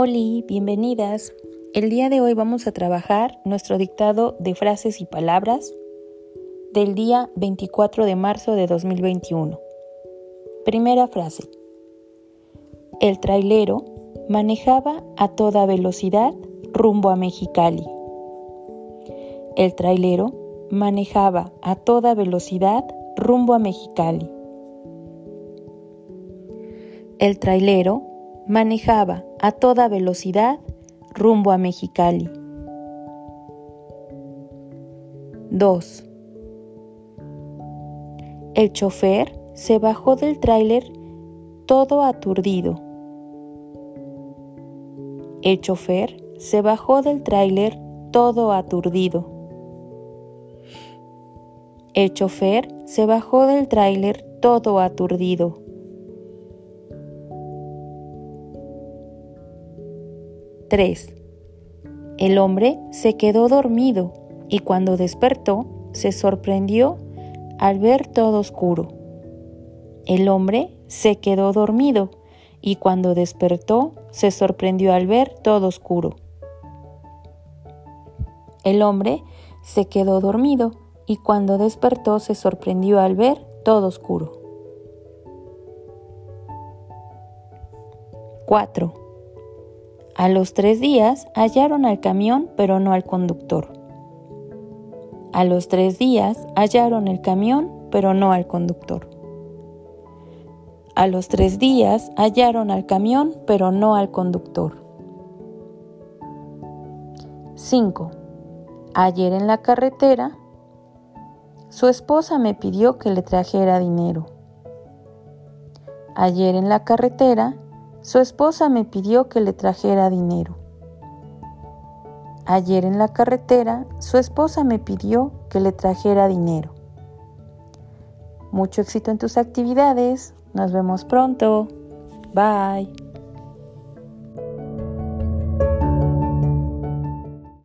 Hola, bienvenidas. El día de hoy vamos a trabajar nuestro dictado de frases y palabras del día 24 de marzo de 2021. Primera frase. El trailero manejaba a toda velocidad rumbo a Mexicali. El trailero manejaba a toda velocidad rumbo a Mexicali. El trailero manejaba a toda velocidad rumbo a Mexicali. 2. El chofer se bajó del tráiler todo aturdido. El chofer se bajó del tráiler todo aturdido. El chofer se bajó del tráiler todo aturdido. 3. El hombre se quedó dormido y cuando despertó se sorprendió al ver todo oscuro. El hombre se quedó dormido y cuando despertó se sorprendió al ver todo oscuro. El hombre se quedó dormido y cuando despertó se sorprendió al ver todo oscuro. 4. A los tres días hallaron al camión, pero no al conductor. A los tres días hallaron el camión, pero no al conductor. A los tres días hallaron al camión, pero no al conductor. 5. Ayer en la carretera, su esposa me pidió que le trajera dinero. Ayer en la carretera, su esposa me pidió que le trajera dinero. Ayer en la carretera, su esposa me pidió que le trajera dinero. Mucho éxito en tus actividades. Nos vemos pronto. Bye.